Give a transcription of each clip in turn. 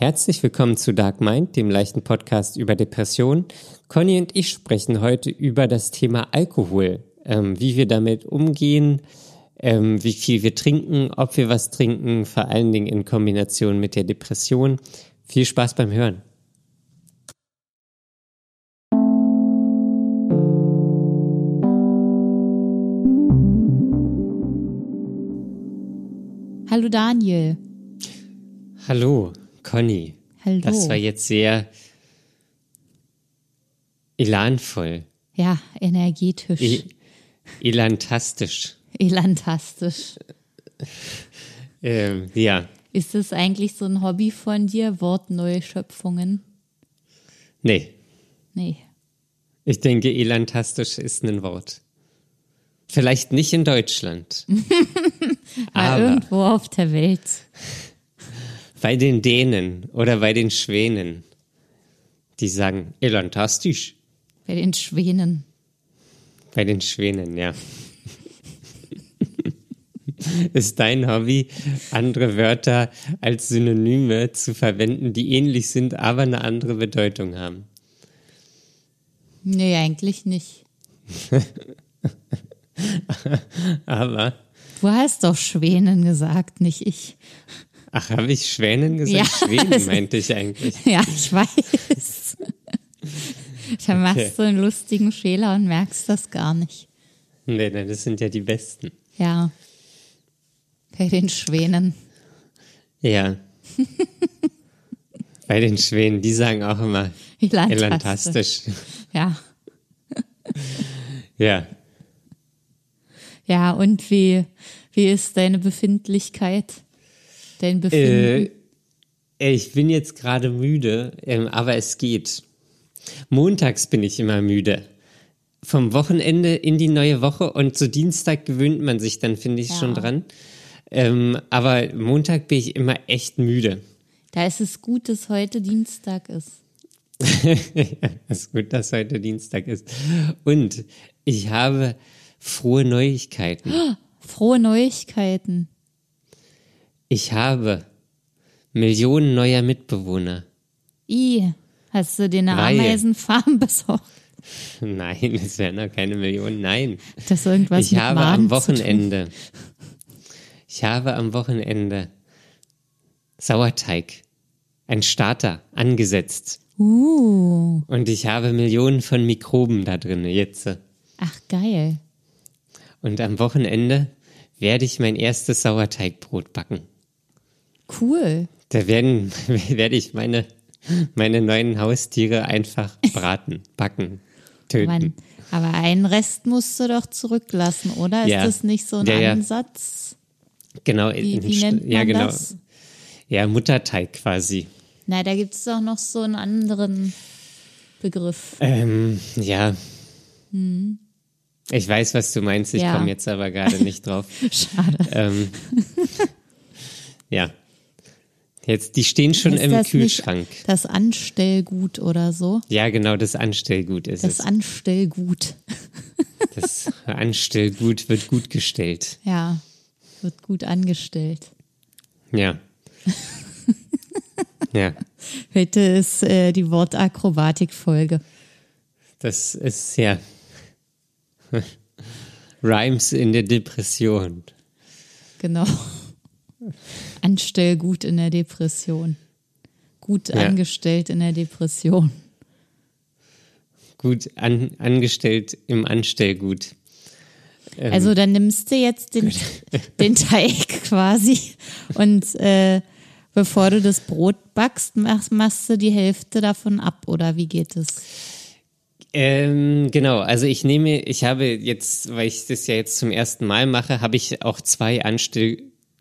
Herzlich willkommen zu Dark Mind, dem leichten Podcast über Depressionen. Conny und ich sprechen heute über das Thema Alkohol, ähm, wie wir damit umgehen, ähm, wie viel wir trinken, ob wir was trinken, vor allen Dingen in Kombination mit der Depression. Viel Spaß beim Hören. Hallo Daniel. Hallo Conny. Hallo. Das war jetzt sehr elanvoll, Ja, energetisch. e elantastisch. Elantastisch. Ähm, ja, Ist es eigentlich so ein Hobby von dir, Wortneuschöpfungen? nee, Nee. ich denke, elantastisch ist ein Wort. Vielleicht nicht in Deutschland, Aber aber irgendwo auf der Welt. Bei den Dänen oder bei den Schwänen, die sagen elantastisch. Bei den Schwänen. Bei den Schwänen, ja. Ist dein Hobby, andere Wörter als Synonyme zu verwenden, die ähnlich sind, aber eine andere Bedeutung haben? Nee, eigentlich nicht. Aber, Du hast doch Schwänen gesagt, nicht ich. Ach, habe ich Schwänen gesagt? Ja. Schwänen meinte ich eigentlich. Ja, ich weiß. Da machst Okay. du einen lustigen Fehler und merkst das gar nicht. Nee, nee, das sind ja die besten. Ja. Bei den Schwänen. Ja. Bei den Schwänen, die sagen auch immer elantastisch. Ja. Ja. Ja, und wie, wie ist deine Befindlichkeit? Dein Befinden? Äh, ich bin jetzt gerade müde, ähm, aber es geht. Montags bin ich immer müde. Vom Wochenende in die neue Woche und zu Dienstag gewöhnt man sich dann, finde ich, Ja. schon dran. Ähm, aber Montag bin ich immer echt müde. da ist es gut, dass heute Dienstag ist. Es ist gut, dass heute Dienstag ist. Und ich habe frohe Neuigkeiten. Frohe Neuigkeiten. Ich habe Millionen neuer Mitbewohner. I, hast du dir eine Reihe. Ameisenfarm besorgt? Nein, es werden noch keine Millionen. Nein. Das irgendwas ich habe Maden am. Wochenende, ich habe am Wochenende Sauerteig, ein Starter, angesetzt. Uh, Und ich habe Millionen von Mikroben da drin jetzt. ach geil. Und am Wochenende werde ich mein erstes Sauerteigbrot backen. Cool. Da werden, werde ich meine, meine neuen Haustiere einfach braten, backen, töten. Mann, aber einen Rest musst du doch zurücklassen, oder? Ist Ja. das nicht so ein Ja, ja. Ansatz? Genau, Wie, in- wie nennt man ja, genau. das? Ja, Mutterteig quasi. Na, da gibt es doch noch so einen anderen Begriff. Ähm, ja. Ich weiß, was du meinst, ich Hm. Komme jetzt aber gerade nicht drauf. Schade. ähm, ja. Jetzt, die stehen schon Ist im das Kühlschrank. Nicht das Anstellgut oder so? Ja, genau, das Anstellgut ist Das es. Anstellgut. Das Anstellgut wird gut gestellt. Ja, wird gut angestellt. Ja. ja, Heute ist äh, die Wortakrobatik-Folge. das ist ja. Rhymes in der Depression. Genau. Anstellgut in der Depression. Gut Ja. angestellt in der Depression. Gut an, angestellt im Anstellgut. Ähm. Also dann nimmst du jetzt den, den Teig quasi und äh, bevor du das Brot backst, machst, machst du die Hälfte davon ab oder wie geht es? Ähm, genau, also ich nehme, ich habe jetzt, weil ich das ja jetzt zum ersten Mal mache, habe ich auch zwei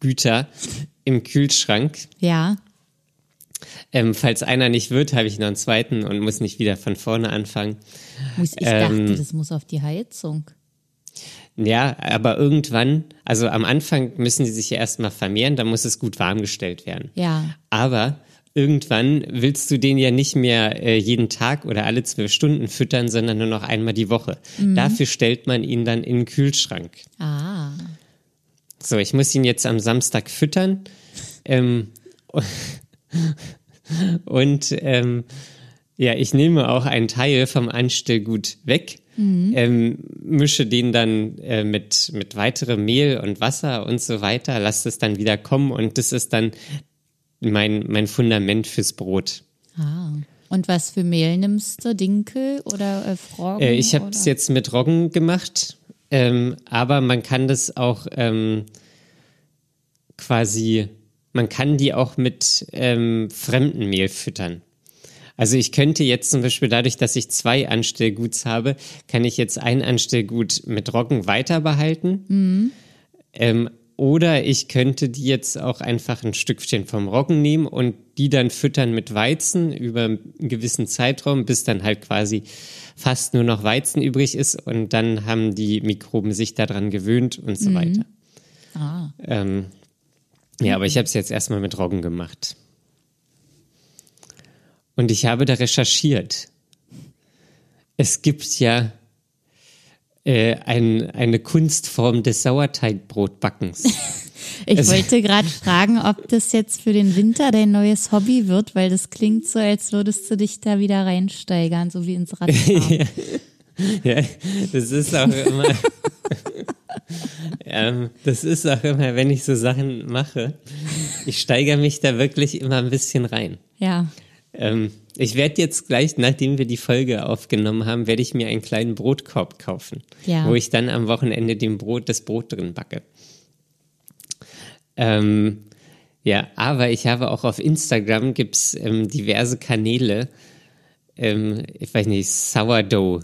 Anstellgüter im Kühlschrank. Ja, Ähm, falls einer nicht wird, habe ich noch einen zweiten und muss nicht wieder von vorne anfangen. muss, ich Ähm. dachte, das muss auf die Heizung. Ja, aber irgendwann, also am Anfang müssen die sich ja erstmal vermehren, dann muss es gut warm gestellt werden. Ja, Aber irgendwann willst du den ja nicht mehr äh, jeden Tag oder alle zwölf Stunden füttern, sondern nur noch einmal die Woche. Dafür stellt man ihn dann in den Kühlschrank. ah, So, ich muss ihn jetzt am Samstag füttern. Ähm, Und ähm, ja, ich nehme auch einen Teil vom Anstellgut weg, mhm. ähm, mische den dann äh, mit, mit weiterem Mehl und Wasser und so weiter, lasse es dann wieder kommen und das ist dann mein, mein Fundament fürs Brot. Ah. Und was für Mehl nimmst du? Dinkel oder äh, Froggen? Äh, ich habe es jetzt mit Roggen gemacht, ähm, aber man kann das auch ähm, quasi, man kann die auch mit ähm, fremden Mehl füttern. Also ich könnte jetzt zum Beispiel dadurch, dass ich zwei Anstellguts habe, kann ich jetzt ein Anstellgut mit Roggen weiter behalten. Mhm. Ähm, oder ich könnte die jetzt auch einfach ein Stückchen vom Roggen nehmen und die dann füttern mit Weizen über einen gewissen Zeitraum, bis dann halt quasi fast nur noch Weizen übrig ist und dann haben die Mikroben sich daran gewöhnt und so mhm. weiter. Ah. Ähm, ja, aber ich habe es jetzt erstmal mit Roggen gemacht. Und ich habe da recherchiert. Es gibt ja äh, ein, eine Kunstform des Sauerteigbrotbackens. ich also, wollte gerade fragen, ob das jetzt für den Winter dein neues Hobby wird, weil das klingt so, als würdest du dich da wieder reinsteigern, so wie ins ja, ja, das ist auch immer. ähm, das ist auch immer, wenn ich so Sachen mache, ich steigere mich da wirklich immer ein bisschen rein. Ja. Ähm, ich werde jetzt gleich, nachdem wir die Folge aufgenommen haben, werde ich mir einen kleinen Brotkorb kaufen, ja. wo ich dann am Wochenende dem Brot, das Brot drin backe. Ähm, ja, aber ich habe auch auf Instagram gibt's ähm, diverse Kanäle, ähm, ich weiß nicht, Sourdough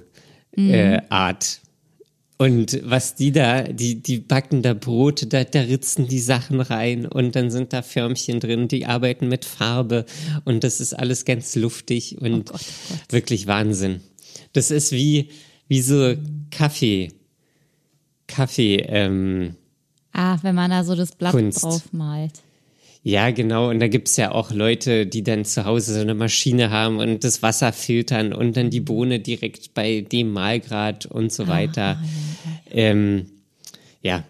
mhm. äh, Art und was die da, die, die backen da Brote, da, da ritzen die Sachen rein und dann sind da Förmchen drin, die arbeiten mit Farbe und das ist alles ganz luftig und oh Gott, oh Gott. wirklich Wahnsinn. Das ist wie, wie so Kaffee, Kaffee, ähm, Ah, wenn man da so das Blatt Kunst. drauf malt. Ja, genau. Und da gibt's ja auch Leute, die dann zu Hause so eine Maschine haben und das Wasser filtern und dann die Bohne direkt bei dem Mahlgrad und so weiter. Ah, ja. Ähm, ja.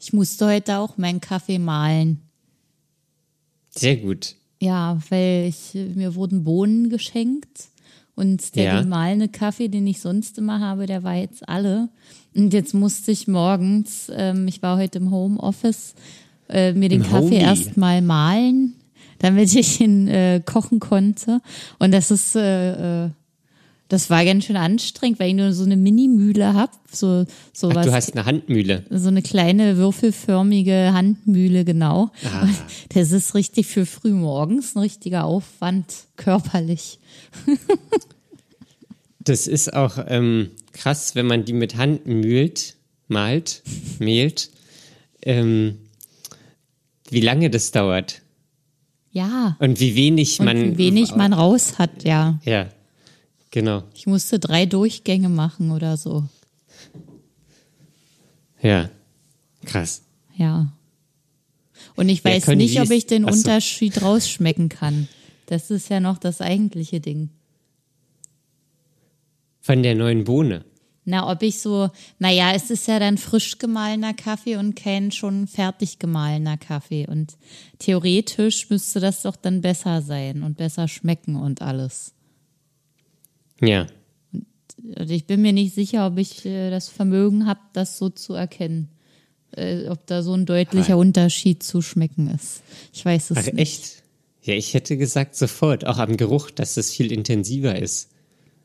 Ich musste heute auch meinen Kaffee mahlen. Sehr gut. Ja, weil ich, mir wurden Bohnen geschenkt und der ja. gemahlene Kaffee, den ich sonst immer habe, der war jetzt alle. Und jetzt musste ich morgens, ähm, ich war heute im Homeoffice, äh, mir den Im Kaffee erstmal mahlen, damit ich ihn äh, kochen konnte. Und das ist, äh, äh, das war ganz schön anstrengend, weil ich nur so eine Mini-Mühle habe. So, so Ach, du hast eine Handmühle. So eine kleine würfelförmige Handmühle, genau. Ah. Das ist richtig für früh morgens ein richtiger Aufwand körperlich. das ist auch, ähm, krass, wenn man die mit Hand mühlt, malt, mehlt, ähm, wie lange das dauert. Ja. Und wie wenig Und man. Wie wenig man raus hat, ja. Ja, genau. Ich musste drei Durchgänge machen oder so. Ja, krass. Ja. Und ich weiß ja, nicht, ob ich den Achso. Unterschied rausschmecken kann. Das ist ja noch das eigentliche Ding. Von der neuen Bohne. Na, ob ich so, naja, es ist ja dann frisch gemahlener Kaffee und kein schon fertig gemahlener Kaffee. Und theoretisch müsste das doch dann besser sein und besser schmecken und alles. Ja. Und ich bin mir nicht sicher, ob ich äh, das Vermögen habe, das so zu erkennen. Äh, ob da so ein deutlicher Aber Unterschied zu schmecken ist. Ich weiß es Ach, nicht. Echt? Ja, ich hätte gesagt sofort, auch am Geruch, dass es viel intensiver ist.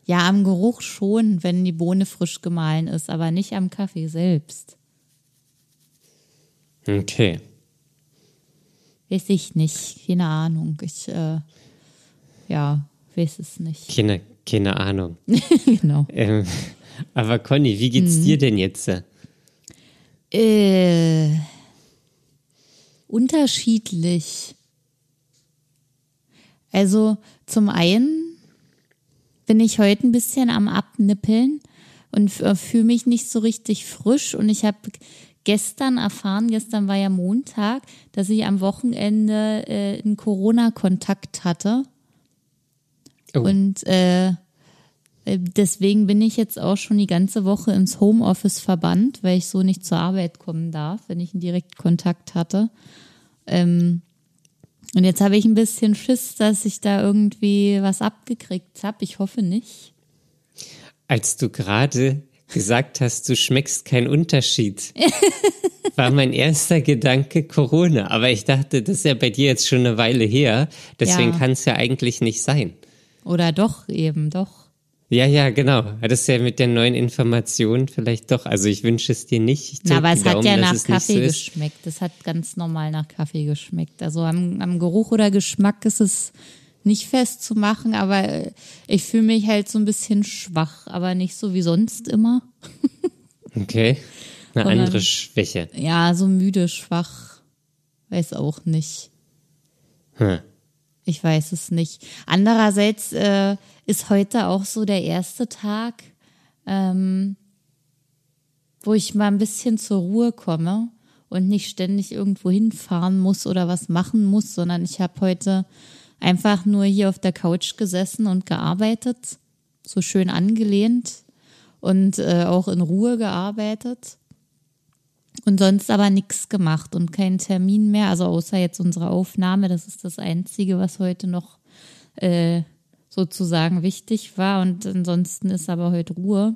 Ja, am Geruch schon, wenn die Bohne frisch gemahlen ist, aber nicht am Kaffee selbst. Okay. Weiß ich nicht, keine Ahnung. Ich, äh, ja, weiß es nicht. Keine, keine Ahnung. genau. Ähm, aber Conny, wie geht's mhm. dir denn jetzt? Äh, unterschiedlich. Also zum einen bin ich heute ein bisschen am Abnippeln und äh, fühle mich nicht so richtig frisch. Und ich habe gestern erfahren, gestern war ja Montag, dass ich am Wochenende äh, einen Corona-Kontakt hatte. Oh. Und äh, äh, deswegen bin ich jetzt auch schon die ganze Woche ins Homeoffice verbannt, weil ich so nicht zur Arbeit kommen darf, wenn ich einen Direktkontakt hatte. Ähm, Und jetzt habe ich ein bisschen Schiss, dass ich da irgendwie was abgekriegt habe. Ich hoffe nicht. Als du gerade gesagt hast, du schmeckst keinen Unterschied, war mein erster Gedanke Corona. Aber ich dachte, das ist ja bei dir jetzt schon eine Weile her. Deswegen ja. kann es ja eigentlich nicht sein. Oder doch eben, doch. Ja, ja, genau. Das ist ja mit der neuen Information vielleicht doch. Also ich wünsche es dir nicht. Na, aber es Daumen, hat ja nach Kaffee so geschmeckt. Es hat ganz normal nach Kaffee geschmeckt. Also am, am Geruch oder Geschmack ist es nicht festzumachen, aber ich fühle mich halt so ein bisschen schwach, aber nicht so wie sonst immer. okay. Eine Sondern, andere Schwäche. Ja, so müde, schwach. Weiß auch nicht. Hm. Ich weiß es nicht. Andererseits äh, ist heute auch so der erste Tag, ähm, wo ich mal ein bisschen zur Ruhe komme und nicht ständig irgendwo hinfahren muss oder was machen muss, sondern ich habe heute einfach nur hier auf der Couch gesessen und gearbeitet, so schön angelehnt und äh, auch in Ruhe gearbeitet und sonst aber nichts gemacht und keinen Termin mehr, also außer jetzt unsere Aufnahme, das ist das Einzige, was heute noch äh, sozusagen wichtig war und ansonsten ist aber heute Ruhe.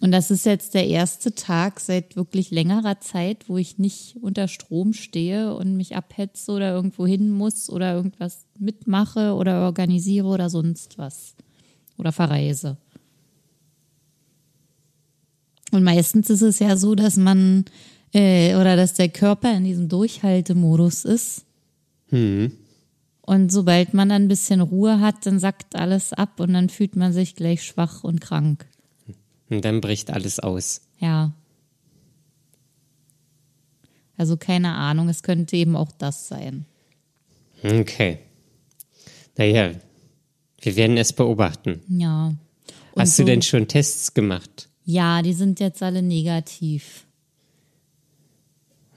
Und das ist jetzt der erste Tag seit wirklich längerer Zeit, wo ich nicht unter Strom stehe und mich abhetze oder irgendwo hin muss oder irgendwas mitmache oder organisiere oder sonst was. Oder verreise. Und meistens ist es ja so, dass man äh, oder dass der Körper in diesem Durchhaltemodus ist. Hm. Und sobald man ein bisschen Ruhe hat, dann sackt alles ab und dann fühlt man sich gleich schwach und krank. Und dann bricht alles aus. Ja. Also keine Ahnung, es könnte eben auch das sein. Okay. Naja, wir werden es beobachten. Ja. Und Hast so, du denn schon Tests gemacht? Ja, die sind jetzt alle negativ.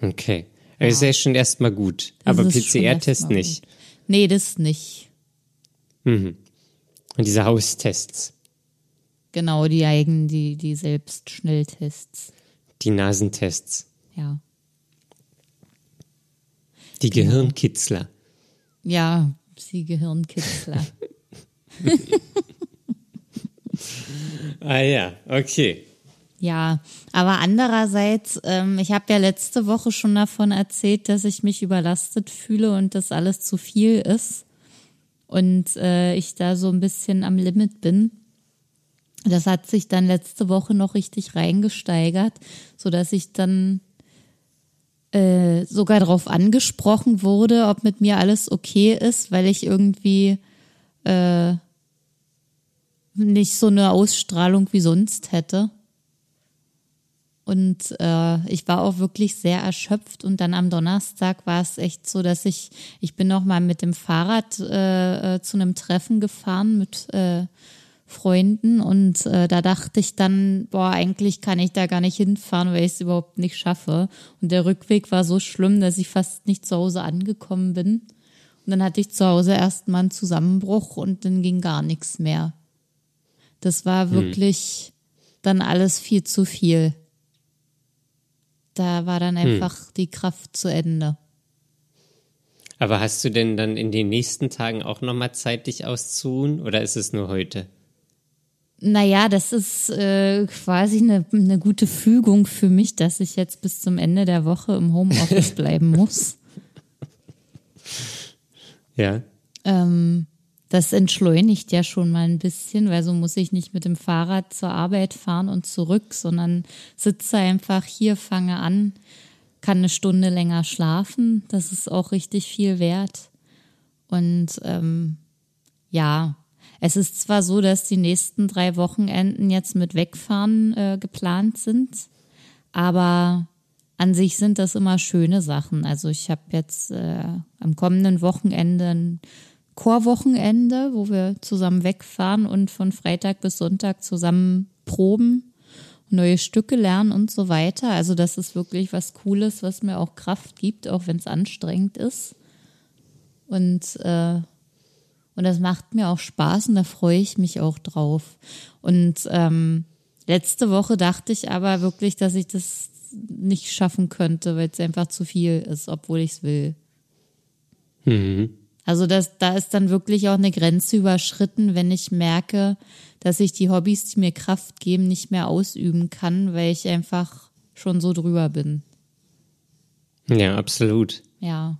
Okay. Ja. Das ist ja schon erstmal gut. Das aber PCR-Test nicht. Nee, das nicht. Mhm. Und diese Haustests. Genau, die eigenen, die, die Selbstschnelltests. Die Nasentests. Ja. Die genau. Gehirnkitzler. Ja, die Gehirnkitzler. ah ja, okay. Ja, aber andererseits, ähm, ich habe ja letzte Woche schon davon erzählt, dass ich mich überlastet fühle und das alles zu viel ist und äh, ich da so ein bisschen am Limit bin. Das hat sich dann letzte Woche noch richtig reingesteigert, so dass ich dann äh, sogar darauf angesprochen wurde, ob mit mir alles okay ist, weil ich irgendwie äh, nicht so eine Ausstrahlung wie sonst hätte. Und äh, ich war auch wirklich sehr erschöpft. Und dann am Donnerstag war es echt so, dass ich, ich bin noch mal mit dem Fahrrad äh, äh zu einem Treffen gefahren mit äh, Freunden und äh, da dachte ich dann, boah, eigentlich kann ich da gar nicht hinfahren, weil ich es überhaupt nicht schaffe. Und der Rückweg war so schlimm, dass ich fast nicht zu Hause angekommen bin. Und dann hatte ich zu Hause erstmal einen Zusammenbruch und dann ging gar nichts mehr. Das war hm. wirklich hm. dann alles viel zu viel. Da war dann hm. einfach hm. die Kraft zu Ende. Aber hast du denn dann in den nächsten Tagen auch nochmal Zeit, dich auszuruhen oder ist es nur heute? Naja, das ist äh, quasi eine, eine gute Fügung für mich, dass ich jetzt bis zum Ende der Woche im Homeoffice bleiben muss. Ja. Ähm, das entschleunigt ja schon mal ein bisschen, weil so muss ich nicht mit dem Fahrrad zur Arbeit fahren und zurück, sondern sitze einfach hier, fange an, kann eine Stunde länger schlafen. Das ist auch richtig viel wert. Und ähm, ja, es ist zwar so, dass die nächsten drei Wochenenden jetzt mit Wegfahren äh, geplant sind, aber an sich sind das immer schöne Sachen. Also ich habe jetzt äh, am kommenden Wochenende ein Chorwochenende, wo wir zusammen wegfahren und von Freitag bis Sonntag zusammen proben, neue Stücke lernen und so weiter. Also das ist wirklich was Cooles, was mir auch Kraft gibt, auch wenn es anstrengend ist. Und äh, und das macht mir auch Spaß und da freue ich mich auch drauf. Und ähm, letzte Woche dachte ich aber wirklich, dass ich das nicht schaffen könnte, weil es einfach zu viel ist, obwohl ich es will. Mhm. Also das, da ist dann wirklich auch eine Grenze überschritten, wenn ich merke, dass ich die Hobbys, die mir Kraft geben, nicht mehr ausüben kann, weil ich einfach schon so drüber bin. Ja, absolut. Ja,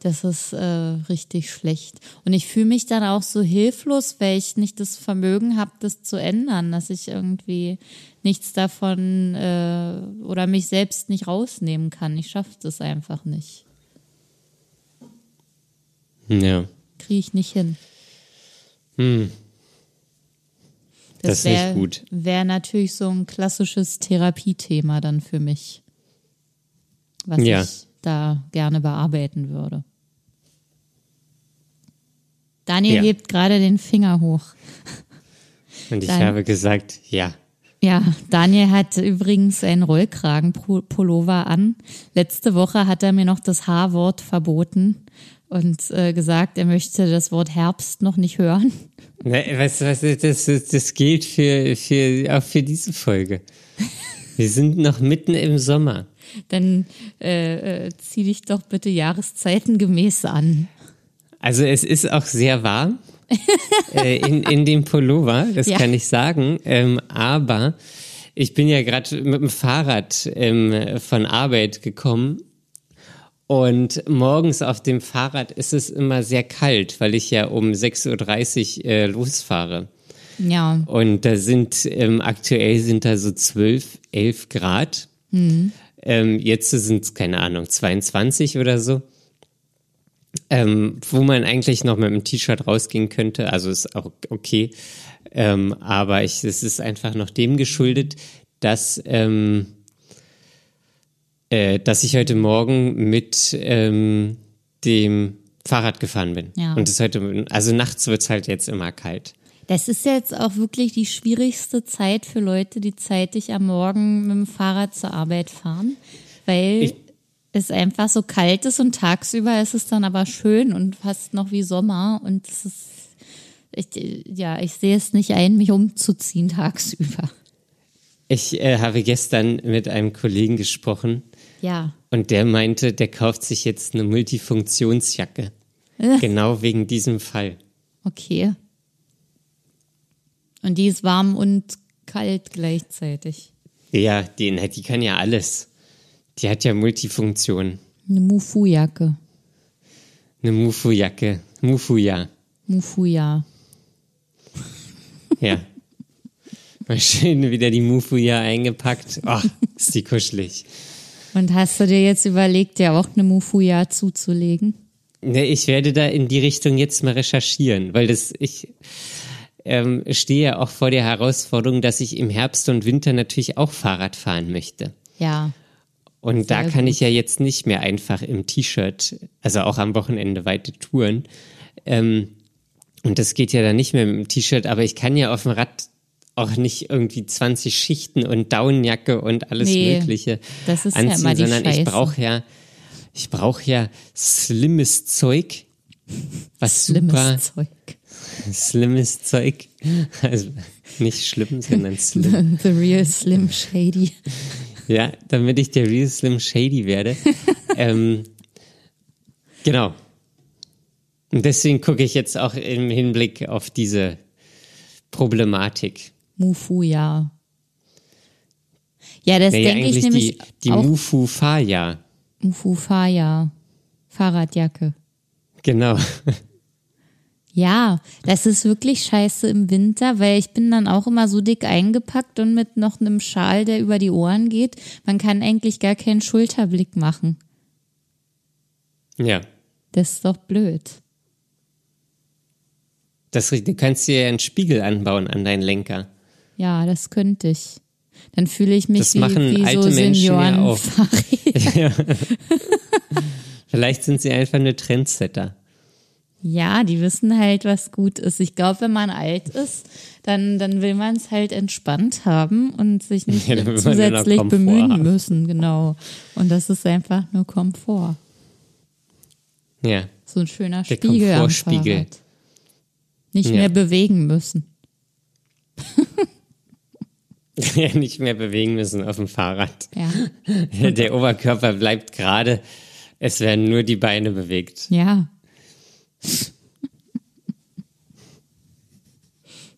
das ist äh, richtig schlecht. Und ich fühle mich dann auch so hilflos, weil ich nicht das Vermögen habe, das zu ändern, dass ich irgendwie nichts davon äh, oder mich selbst nicht rausnehmen kann. Ich schaffe das einfach nicht. Ja. Kriege ich nicht hin. Hm. Das, das wär, ist nicht gut. Wäre natürlich so ein klassisches Therapiethema dann für mich, was ja. ich da gerne bearbeiten würde. Daniel ja. hebt gerade den Finger hoch. Und ich Dan habe gesagt, ja. Ja, Daniel hat übrigens einen Rollkragenpullover an. Letzte Woche hat er mir noch das H-Wort verboten und äh, gesagt, er möchte das Wort Herbst noch nicht hören. Weißt du, was, das, das gilt für, für, auch für diese Folge. Wir sind noch mitten im Sommer. Dann äh, äh, zieh dich doch bitte jahreszeitengemäß an. Also es ist auch sehr warm äh, in, in dem Pullover, das ja. kann ich sagen. Ähm, aber ich bin ja gerade mit dem Fahrrad ähm, von Arbeit gekommen und morgens auf dem Fahrrad ist es immer sehr kalt, weil ich ja um 6.30 Uhr äh, losfahre. Ja. Und da sind, ähm, aktuell sind da so 12, 11 Grad. Mhm. Ähm, jetzt sind es, keine Ahnung, 22 oder so. Ähm, wo man eigentlich noch mit einem T-Shirt rausgehen könnte. Also ist auch okay. Ähm, aber ich, es ist einfach noch dem geschuldet, dass ähm, äh, dass ich heute Morgen mit ähm, dem Fahrrad gefahren bin. Ja. Und es heute, also nachts wird es halt jetzt immer kalt. Das ist jetzt auch wirklich die schwierigste Zeit für Leute, die zeitig am Morgen mit dem Fahrrad zur Arbeit fahren, weil ich, es einfach so kalt ist und tagsüber ist es dann aber schön und fast noch wie Sommer und es ist, ich, ja, ich sehe es nicht ein, mich umzuziehen tagsüber. Ich äh, habe gestern mit einem Kollegen gesprochen, ja. Und der meinte, der kauft sich jetzt eine Multifunktionsjacke. Genau wegen diesem Fall. Okay. Und die ist warm und kalt gleichzeitig. Ja, die, die kann ja alles. Die hat ja Multifunktion. Eine Mufu-Jacke. Eine Mufu-Jacke. Mufu-Ja. Mufu-Ja. Ja. Mal schön wieder die Mufu-Ja eingepackt. Oh, ist die kuschelig. Und hast du dir jetzt überlegt, ja auch eine Mufuya zuzulegen? Ne, ich werde da in die Richtung jetzt mal recherchieren, weil das, ich ähm, stehe ja auch vor der Herausforderung, dass ich im Herbst und Winter natürlich auch Fahrrad fahren möchte. Ja. Und da kann gut. ich ja jetzt nicht mehr einfach im T-Shirt, also auch am Wochenende weite Touren. Ähm, und das geht ja dann nicht mehr mit dem T-Shirt, aber ich kann ja auf dem Rad auch nicht irgendwie 20 Schichten und Daunenjacke und alles nee, Mögliche das ist anziehen, ja sondern Scheiße. ich brauche ja, ich brauche ja slimmes Zeug, was slimmes super, Zeug. Slimmes Zeug, also nicht schlimm, sondern slim. The real Slim Shady. Ja, damit ich der real Slim Shady werde. ähm, genau. Und deswegen gucke ich jetzt auch im Hinblick auf diese Problematik. Mufu, ja. Das nee, denke ich nämlich. Die, die Mufu Faya. Mufu Faya. Fahrradjacke. Genau. Ja, das ist wirklich scheiße im Winter, weil ich bin dann auch immer so dick eingepackt und mit noch einem Schal, der über die Ohren geht. Man kann eigentlich gar keinen Schulterblick machen. Ja. Das ist doch blöd. Das, du kannst dir ja einen Spiegel anbauen an deinen Lenker. Ja, das könnte ich. Dann fühle ich mich das wie, machen wie alte so Menschen Senioren ja auch. Vielleicht sind sie einfach nur Trendsetter. Ja, die wissen halt, was gut ist. Ich glaube, wenn man alt ist, dann, dann will man es halt entspannt haben und sich nicht ja, zusätzlich bemühen haben. müssen, genau. Und das ist einfach nur Komfort. Ja. So ein schöner Der Spiegel am Fahrrad. Nicht ja. mehr bewegen müssen. nicht mehr bewegen müssen auf dem Fahrrad. Ja. Der Oberkörper bleibt gerade, es werden nur die Beine bewegt. Ja.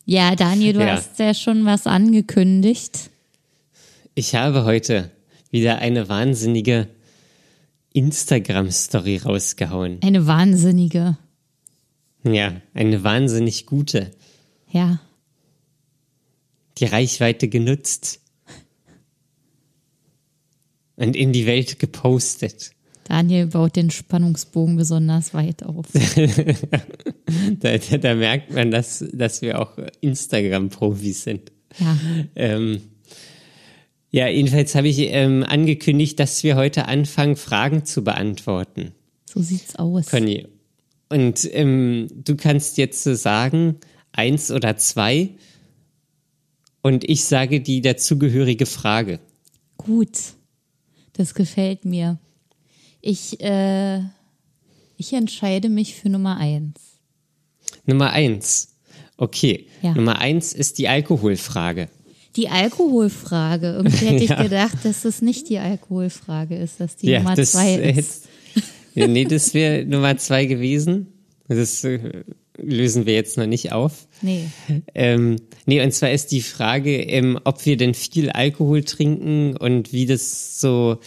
Ja, Daniel, du ja. hast ja schon was angekündigt. Ich habe heute wieder eine wahnsinnige Instagram-Story rausgehauen. Eine wahnsinnige. Ja, eine wahnsinnig gute. Ja. Die Reichweite genutzt. Und in die Welt gepostet. Daniel baut den Spannungsbogen besonders weit auf. da, da, da, merkt man, dass, dass wir auch Instagram-Profis sind. Ja. Ähm, ja, jedenfalls habe ich ähm, angekündigt, dass wir heute anfangen, Fragen zu beantworten. So sieht's aus. Conny. Und ähm, du kannst jetzt sagen, eins oder zwei. Und ich sage die dazugehörige Frage. Gut. Das gefällt mir. Ich, äh, ich entscheide mich für Nummer eins. Nummer eins. Okay. Ja. Nummer eins ist die Alkoholfrage. Die Alkoholfrage. Irgendwie hätte ich ja. gedacht, dass das nicht die Alkoholfrage ist, dass die ja, Nummer das zwei ist. Hätte, nee, das wäre Nummer zwei gewesen. Das äh, lösen wir jetzt noch nicht auf. Nee. Ähm, nee, und zwar ist die Frage, ähm, ob wir denn viel Alkohol trinken und wie das so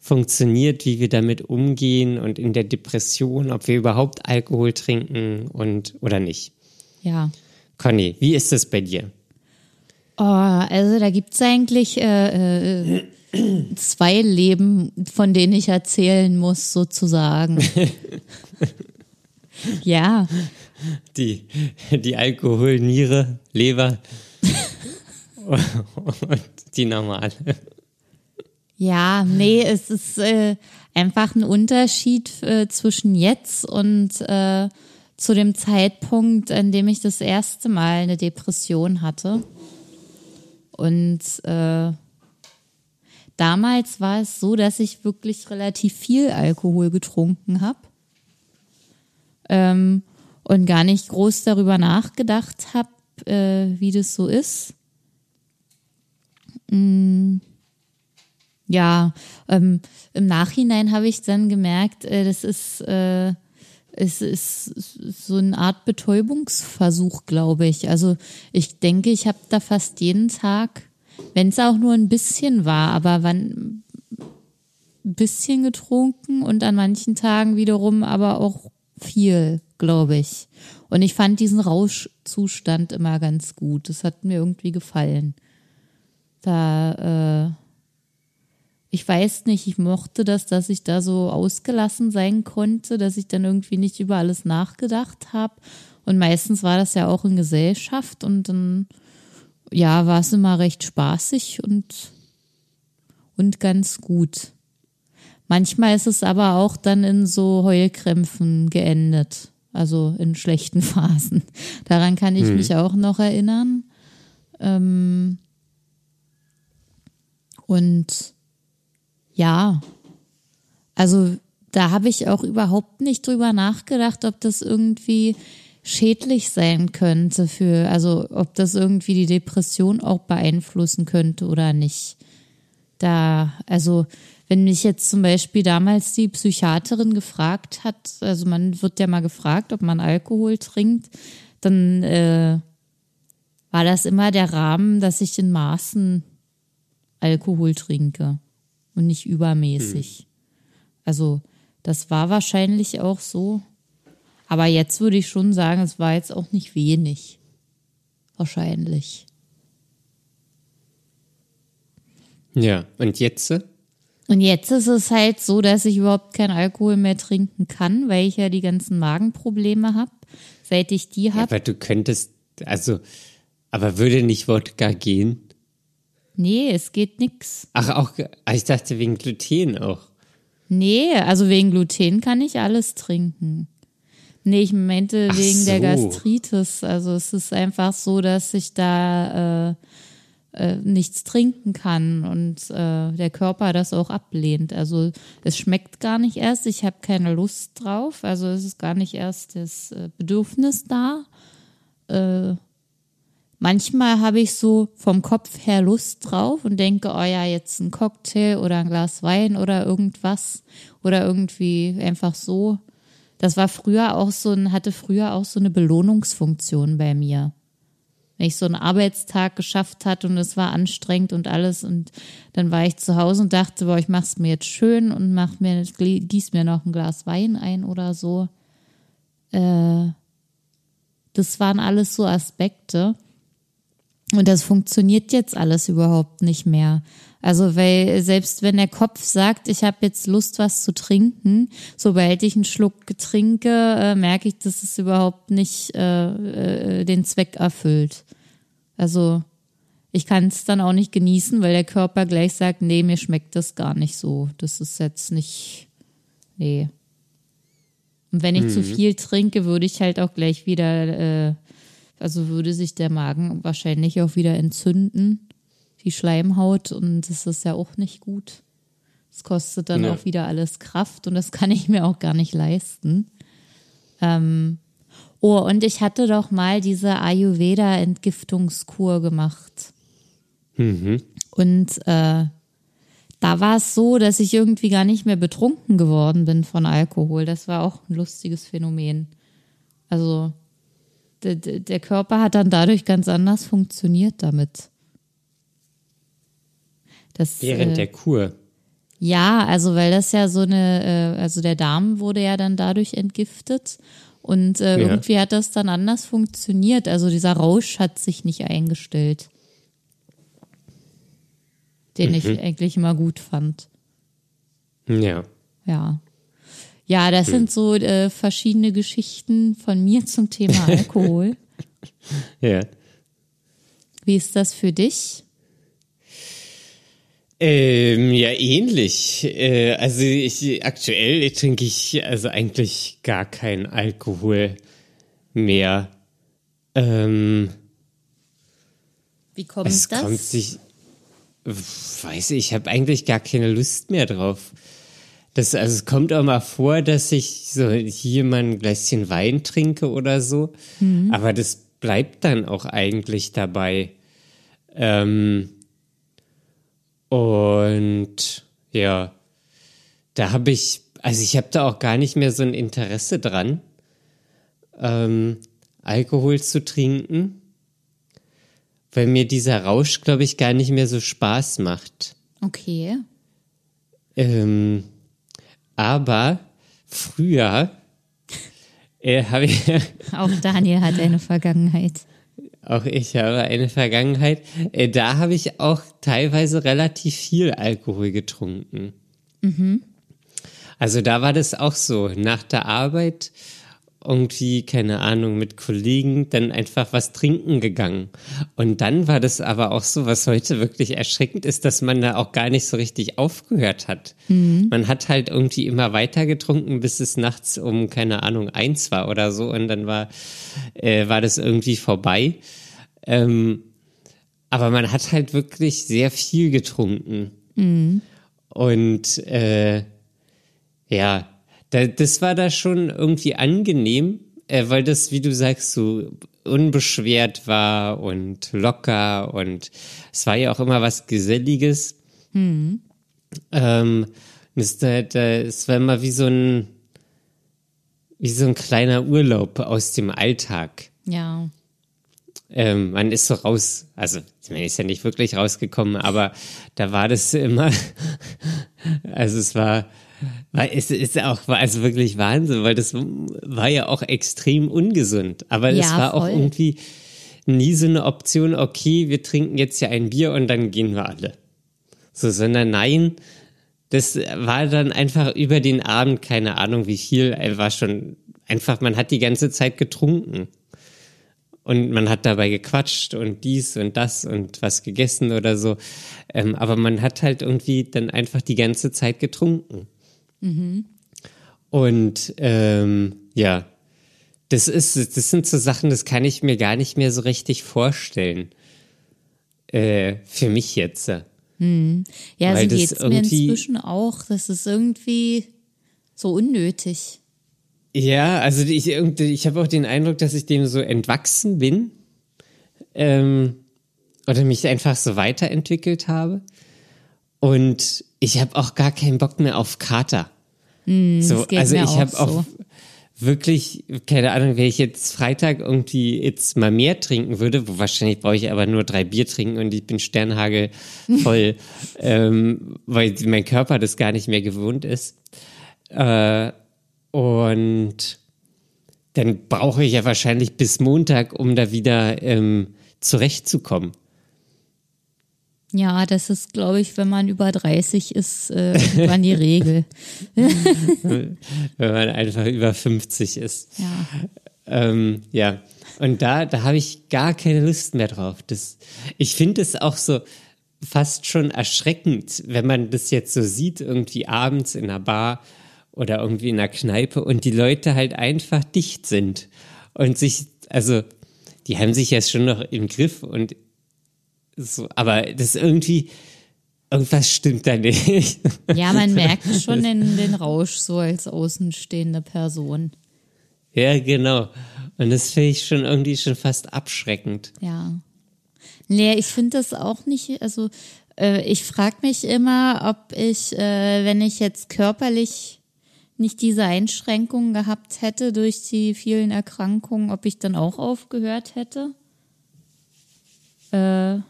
funktioniert, wie wir damit umgehen und in der Depression, ob wir überhaupt Alkohol trinken und oder nicht. Ja. Conny, wie ist das bei dir? Oh, also da gibt es eigentlich äh, äh, zwei Leben, von denen ich erzählen muss, sozusagen. ja. Die, die Alkoholniere, Leber und die normale. Ja, nee, es ist äh, einfach ein Unterschied äh, zwischen jetzt und äh, zu dem Zeitpunkt, an dem ich das erste Mal eine Depression hatte. Und äh, damals war es so, dass ich wirklich relativ viel Alkohol getrunken habe ähm, und gar nicht groß darüber nachgedacht habe, äh, wie das so ist. Mm ja, ähm, im Nachhinein habe ich dann gemerkt, äh, das ist, äh, es ist so eine Art Betäubungsversuch, glaube ich. Also ich denke, ich habe da fast jeden Tag, wenn es auch nur ein bisschen war, aber wann ein bisschen getrunken und an manchen Tagen wiederum aber auch viel, glaube ich. Und ich fand diesen Rauschzustand immer ganz gut. Das hat mir irgendwie gefallen. Da äh, ich weiß nicht, ich mochte das, dass ich da so ausgelassen sein konnte, dass ich dann irgendwie nicht über alles nachgedacht habe. Und meistens war das ja auch in Gesellschaft und dann, ja, war es immer recht spaßig und, und ganz gut. Manchmal ist es aber auch dann in so Heulkrämpfen geendet, also in schlechten Phasen. Daran kann ich hm. mich auch noch erinnern. Ähm, und ja, also da habe ich auch überhaupt nicht drüber nachgedacht, ob das irgendwie schädlich sein könnte für, also ob das irgendwie die Depression auch beeinflussen könnte oder nicht. Da, also wenn mich jetzt zum Beispiel damals die Psychiaterin gefragt hat, also man wird ja mal gefragt, ob man Alkohol trinkt, dann äh, war das immer der Rahmen, dass ich in Maßen Alkohol trinke und nicht übermäßig. Hm. Also das war wahrscheinlich auch so. Aber jetzt würde ich schon sagen, es war jetzt auch nicht wenig. Wahrscheinlich. Ja, und jetzt? Und jetzt ist es halt so, dass ich überhaupt keinen Alkohol mehr trinken kann, weil ich ja die ganzen Magenprobleme habe, seit ich die habe. Ja, aber du könntest, also, aber würde nicht Wodka gehen? Nee, es geht nix. Ach, auch, ah, ich dachte wegen Gluten auch. Nee, also wegen Gluten kann ich alles trinken. Nee, ich meinte Ach wegen so. der Gastritis. Also es ist einfach so, dass ich da äh, äh, nichts trinken kann und äh, der Körper das auch ablehnt. Also es schmeckt gar nicht erst, ich habe keine Lust drauf. Also es ist gar nicht erst das äh, Bedürfnis da. Äh, Manchmal habe ich so vom Kopf her Lust drauf und denke, oh ja, jetzt ein Cocktail oder ein Glas Wein oder irgendwas oder irgendwie einfach so Das war früher auch so ein, hatte früher auch so eine Belohnungsfunktion bei mir. Wenn ich so einen Arbeitstag geschafft hatte und es war anstrengend und alles und dann war ich zu Hause und dachte, boah, ich mach's mir jetzt schön und mach mir, gieß mir noch ein Glas Wein ein oder so. Äh, das waren alles so Aspekte. Und das funktioniert jetzt alles überhaupt nicht mehr. Also, weil selbst wenn der Kopf sagt, ich habe jetzt Lust, was zu trinken, sobald ich einen Schluck trinke, äh, merke ich, dass es überhaupt nicht äh, äh, den Zweck erfüllt. Also, ich kann es dann auch nicht genießen, weil der Körper gleich sagt, nee, mir schmeckt das gar nicht so. Das ist jetzt nicht, nee. Und wenn ich mhm. zu viel trinke, würde ich halt auch gleich wieder, äh, also würde sich der Magen wahrscheinlich auch wieder entzünden die Schleimhaut und das ist ja auch nicht gut. Es kostet dann ja. auch wieder alles Kraft und das kann ich mir auch gar nicht leisten. Ähm, oh, und ich hatte doch mal diese Ayurveda-Entgiftungskur gemacht. Mhm. Und äh, da war es so, dass ich irgendwie gar nicht mehr betrunken geworden bin von Alkohol. Das war auch ein lustiges Phänomen. Also der, der Körper hat dann dadurch ganz anders funktioniert damit. Das, Während äh, der Kur. Ja, also weil das ja so eine, äh, also der Darm wurde ja dann dadurch entgiftet und äh, ja. irgendwie hat das dann anders funktioniert. Also dieser Rausch hat sich nicht eingestellt, den mhm. ich eigentlich immer gut fand. Ja. Ja. Ja, das hm. sind so äh, verschiedene Geschichten von mir zum Thema Alkohol. ja. Wie ist das für dich? Ähm, ja, ähnlich. Äh, also ich, aktuell trinke ich also eigentlich gar keinen Alkohol mehr. Ähm, Wie kommt es das? Kommt sich, weiß ich, ich habe eigentlich gar keine Lust mehr drauf. Das, also es kommt auch mal vor, dass ich so hier mal ein Gläschen Wein trinke oder so. Mhm. Aber das bleibt dann auch eigentlich dabei. Ähm, und ja, da habe ich, also ich habe da auch gar nicht mehr so ein Interesse dran, ähm, Alkohol zu trinken, weil mir dieser Rausch, glaube ich, gar nicht mehr so Spaß macht. Okay. Ähm, aber früher äh, habe ich. auch Daniel hat eine Vergangenheit. Auch ich habe eine Vergangenheit. Äh, da habe ich auch teilweise relativ viel Alkohol getrunken. Mhm. Also da war das auch so. Nach der Arbeit irgendwie, keine Ahnung, mit Kollegen dann einfach was trinken gegangen. Und dann war das aber auch so, was heute wirklich erschreckend ist, dass man da auch gar nicht so richtig aufgehört hat. Mhm. Man hat halt irgendwie immer weiter getrunken, bis es nachts um, keine Ahnung, eins war oder so. Und dann war, äh, war das irgendwie vorbei. Ähm, aber man hat halt wirklich sehr viel getrunken. Mhm. Und äh, ja, da, das war da schon irgendwie angenehm, äh, weil das, wie du sagst, so unbeschwert war und locker und es war ja auch immer was Geselliges. Mhm. Ähm, es, da, da, es war immer wie so ein wie so ein kleiner Urlaub aus dem Alltag. Ja. Ähm, man ist so raus, also man ist ja nicht wirklich rausgekommen, aber da war das immer, also es war, es ist auch, also wirklich Wahnsinn, weil das war ja auch extrem ungesund. Aber es ja, war voll. auch irgendwie nie so eine Option, okay, wir trinken jetzt ja ein Bier und dann gehen wir alle. So, sondern nein, das war dann einfach über den Abend, keine Ahnung wie viel, war schon einfach, man hat die ganze Zeit getrunken. Und man hat dabei gequatscht und dies und das und was gegessen oder so. Ähm, aber man hat halt irgendwie dann einfach die ganze Zeit getrunken. Mhm. Und ähm, ja, das ist, das sind so Sachen, das kann ich mir gar nicht mehr so richtig vorstellen. Äh, für mich jetzt. Mhm. Ja, Weil so geht's mir inzwischen auch. Das ist irgendwie so unnötig. Ja, also ich, ich habe auch den Eindruck, dass ich dem so entwachsen bin ähm, oder mich einfach so weiterentwickelt habe. Und ich habe auch gar keinen Bock mehr auf Kater. Mm, so, also ich habe so. auch wirklich, keine Ahnung, wenn ich jetzt Freitag irgendwie jetzt mal mehr trinken würde, wo wahrscheinlich brauche ich aber nur drei Bier trinken und ich bin Sternhagel voll, ähm, weil mein Körper das gar nicht mehr gewohnt ist. Äh, und dann brauche ich ja wahrscheinlich bis Montag, um da wieder ähm, zurechtzukommen. Ja, das ist, glaube ich, wenn man über 30 ist, äh, irgendwann die Regel. wenn man einfach über 50 ist. Ja. Ähm, ja. Und da, da habe ich gar keine Lust mehr drauf. Das, ich finde es auch so fast schon erschreckend, wenn man das jetzt so sieht, irgendwie abends in einer Bar oder irgendwie in einer Kneipe und die Leute halt einfach dicht sind und sich, also die haben sich ja schon noch im Griff und so, aber das irgendwie, irgendwas stimmt da nicht. Ja, man merkt schon den, den Rausch so als außenstehende Person. Ja, genau. Und das finde ich schon irgendwie schon fast abschreckend. Ja. Nee, ich finde das auch nicht, also äh, ich frage mich immer, ob ich, äh, wenn ich jetzt körperlich nicht diese Einschränkungen gehabt hätte durch die vielen Erkrankungen, ob ich dann auch aufgehört hätte. Äh,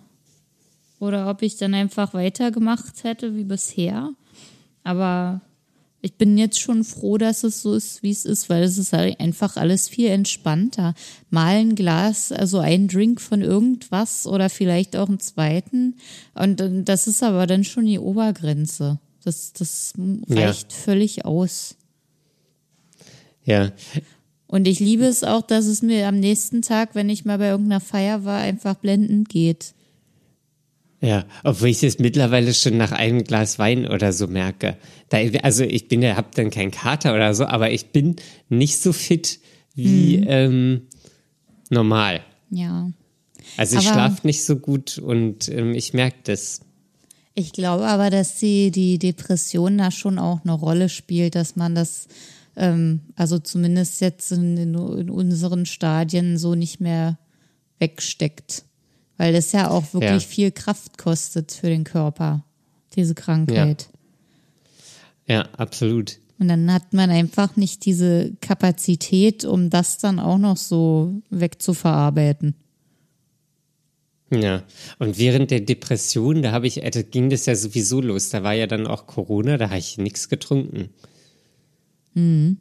oder ob ich dann einfach weitergemacht hätte wie bisher. Aber ich bin jetzt schon froh, dass es so ist, wie es ist, weil es ist halt einfach alles viel entspannter. Mal ein Glas, also ein Drink von irgendwas oder vielleicht auch einen zweiten. Und das ist aber dann schon die Obergrenze. Das, das reicht ja. völlig aus. Ja. Und ich liebe es auch, dass es mir am nächsten Tag, wenn ich mal bei irgendeiner Feier war, einfach blendend geht. Ja, obwohl ich es mittlerweile schon nach einem Glas Wein oder so merke. Da, also ich bin ja, hab dann keinen Kater oder so, aber ich bin nicht so fit wie mhm. ähm, normal. Ja. Also ich schlafe nicht so gut und ähm, ich merke das. Ich glaube aber, dass die, die Depression da schon auch eine Rolle spielt, dass man das, ähm, also zumindest jetzt in, in unseren Stadien so nicht mehr wegsteckt. Weil das ja auch wirklich ja. viel Kraft kostet für den Körper, diese Krankheit. Ja. ja, absolut. Und dann hat man einfach nicht diese Kapazität, um das dann auch noch so wegzuverarbeiten. Ja, und während der Depression, da habe ich, da ging das ja sowieso los. Da war ja dann auch Corona, da habe ich nichts getrunken. Mhm.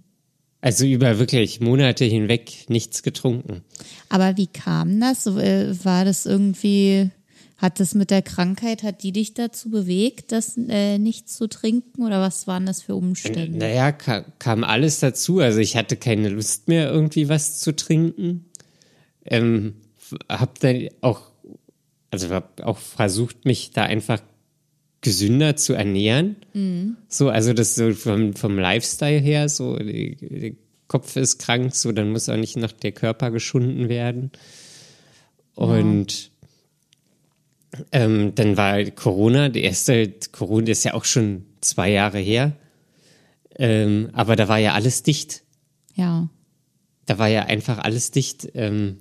Also über wirklich Monate hinweg nichts getrunken. Aber wie kam das? Äh, war das irgendwie, hat das mit der Krankheit, hat die dich dazu bewegt, das äh, nichts zu trinken oder was waren das für Umstände? Naja, kam, kam alles dazu. Also ich hatte keine Lust mehr, irgendwie was zu trinken. Ähm, hab dann auch, also hab auch versucht, mich da einfach gesünder zu ernähren. Mhm. So, also das so vom, vom Lifestyle her, so der Kopf ist krank, so dann muss auch nicht noch der Körper geschunden werden. Und ja. ähm, dann war Corona, der erste Corona ist ja auch schon zwei Jahre her. Ähm, aber da war ja alles dicht. Ja. Da war ja einfach alles dicht. Ähm,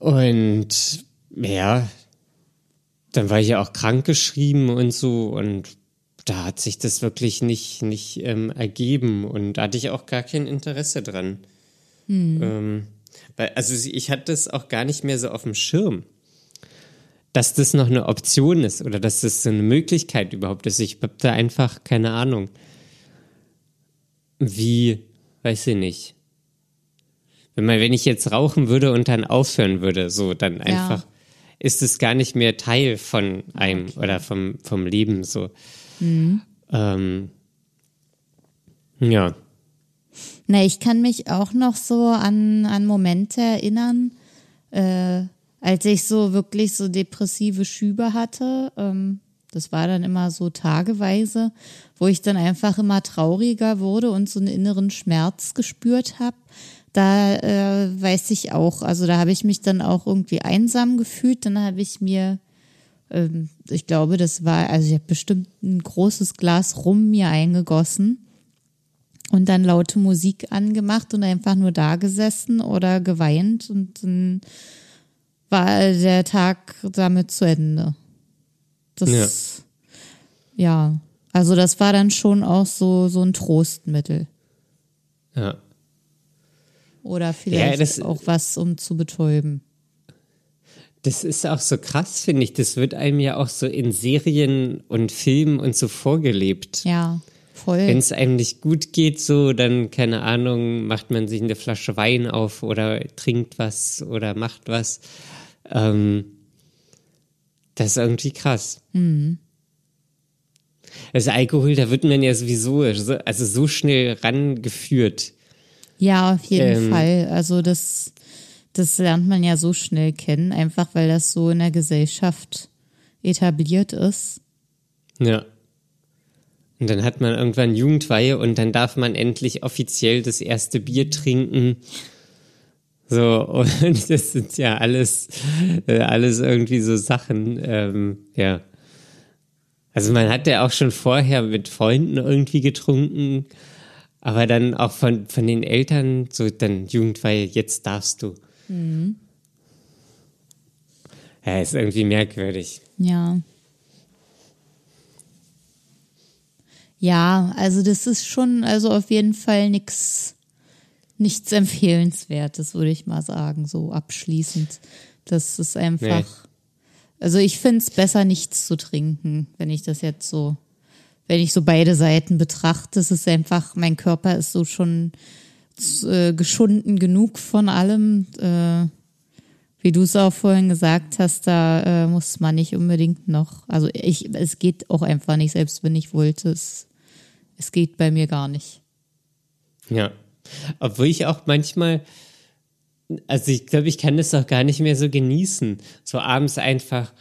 und ja, dann war ich ja auch krankgeschrieben und so und da hat sich das wirklich nicht, nicht ähm, ergeben und da hatte ich auch gar kein Interesse dran. Hm. Ähm, weil, also ich hatte das auch gar nicht mehr so auf dem Schirm, dass das noch eine Option ist oder dass das so eine Möglichkeit überhaupt ist. Ich habe da einfach keine Ahnung. Wie, weiß ich nicht. Wenn, man, wenn ich jetzt rauchen würde und dann aufhören würde, so dann einfach. Ja ist es gar nicht mehr Teil von einem okay. oder vom, vom Leben so. Mhm. Ähm, ja. Na, ich kann mich auch noch so an, an Momente erinnern, äh, als ich so wirklich so depressive Schübe hatte. Ähm, das war dann immer so tageweise, wo ich dann einfach immer trauriger wurde und so einen inneren Schmerz gespürt habe da äh, weiß ich auch, also da habe ich mich dann auch irgendwie einsam gefühlt. Dann habe ich mir, ähm, ich glaube, das war, also ich habe bestimmt ein großes Glas Rum mir eingegossen und dann laute Musik angemacht und einfach nur da gesessen oder geweint und dann war der Tag damit zu Ende. Das, ja. ja, also das war dann schon auch so, so ein Trostmittel. Ja. Oder vielleicht ja, das, auch was, um zu betäuben. Das ist auch so krass, finde ich. Das wird einem ja auch so in Serien und Filmen und so vorgelebt. Ja, voll. Wenn es einem nicht gut geht, so, dann, keine Ahnung, macht man sich eine Flasche Wein auf oder trinkt was oder macht was. Ähm, das ist irgendwie krass. Mhm. Also Alkohol, da wird man ja sowieso, also so schnell rangeführt. Ja, auf jeden ähm, Fall. Also das das lernt man ja so schnell kennen, einfach weil das so in der Gesellschaft etabliert ist. Ja. Und dann hat man irgendwann Jugendweihe und dann darf man endlich offiziell das erste Bier trinken. So, und das sind ja alles, äh, alles irgendwie so Sachen, ähm, ja. Also man hat ja auch schon vorher mit Freunden irgendwie getrunken, aber dann auch von, von den Eltern so dann Jugendweihe, jetzt darfst du. Mhm. Ja, ist irgendwie merkwürdig. Ja. Ja, also das ist schon, also auf jeden Fall nichts, nichts empfehlenswertes, würde ich mal sagen, so abschließend. Das ist einfach, nee. also ich finde es besser, nichts zu trinken, wenn ich das jetzt so, wenn ich so beide Seiten betrachte. Es ist einfach, mein Körper ist so schon äh, geschunden genug von allem. Äh, wie du es auch vorhin gesagt hast, da äh, muss man nicht unbedingt noch, also ich, es geht auch einfach nicht, selbst wenn ich wollte, es, es geht bei mir gar nicht. Ja, obwohl ich auch manchmal, also ich glaube, ich kann das auch gar nicht mehr so genießen, so abends einfach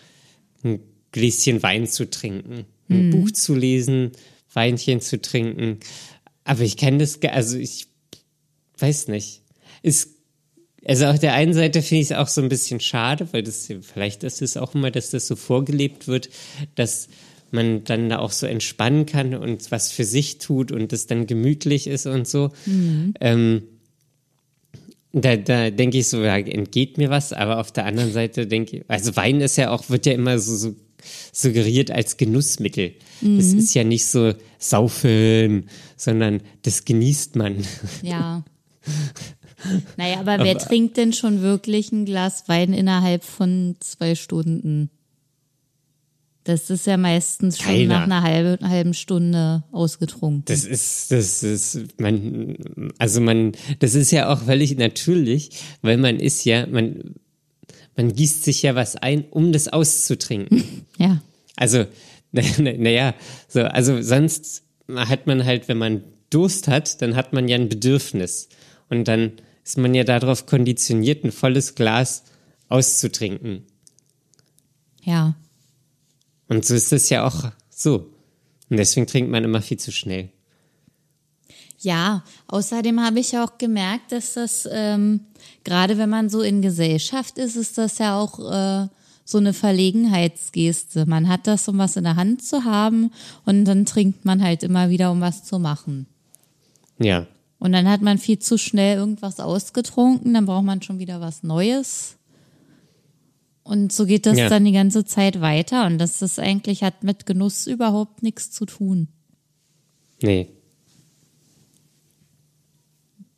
ein Gläschen Wein zu trinken, ein mhm. Buch zu lesen, Weinchen zu trinken. Aber ich kann das, also ich weiß nicht. Ist, also auf der einen Seite finde ich es auch so ein bisschen schade, weil das, vielleicht ist es auch immer, dass das so vorgelebt wird, dass man dann da auch so entspannen kann und was für sich tut und das dann gemütlich ist und so. Mhm. Ähm, da, da denke ich so, ja, entgeht mir was, aber auf der anderen Seite denke ich, also Wein ist ja auch, wird ja immer so, so suggeriert als Genussmittel. Mhm. Das ist ja nicht so saufen, sondern das genießt man. Ja. Naja, aber wer aber, trinkt denn schon wirklich ein Glas Wein innerhalb von zwei Stunden? Das ist ja meistens schon keiner. nach einer halben, halben Stunde ausgetrunken. Das ist, das ist, man, also man, das ist ja auch völlig natürlich, weil man ist ja, man, man gießt sich ja was ein, um das auszutrinken. ja. Also, naja, na so, also sonst hat man halt, wenn man Durst hat, dann hat man ja ein Bedürfnis. Und dann ist man ja darauf konditioniert, ein volles Glas auszutrinken. Ja. Und so ist es ja auch so. Und deswegen trinkt man immer viel zu schnell. Ja, außerdem habe ich auch gemerkt, dass das, ähm, gerade wenn man so in Gesellschaft ist, ist das ja auch äh, so eine Verlegenheitsgeste. Man hat das, um was in der Hand zu haben und dann trinkt man halt immer wieder, um was zu machen. Ja. Und dann hat man viel zu schnell irgendwas ausgetrunken, dann braucht man schon wieder was Neues. Und so geht das ja. dann die ganze Zeit weiter. Und das ist eigentlich, hat mit Genuss überhaupt nichts zu tun. Nee.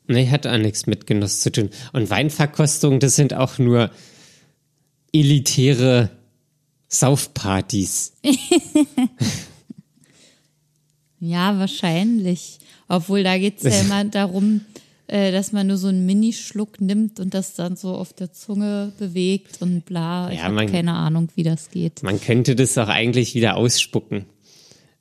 Nee, hat auch nichts mit Genuss zu tun. Und Weinverkostung, das sind auch nur elitäre Saufpartys. ja, wahrscheinlich. Obwohl da geht es ja immer darum, äh, dass man nur so einen Minischluck nimmt und das dann so auf der Zunge bewegt und bla. Ich ja, habe keine Ahnung, wie das geht. Man könnte das auch eigentlich wieder ausspucken.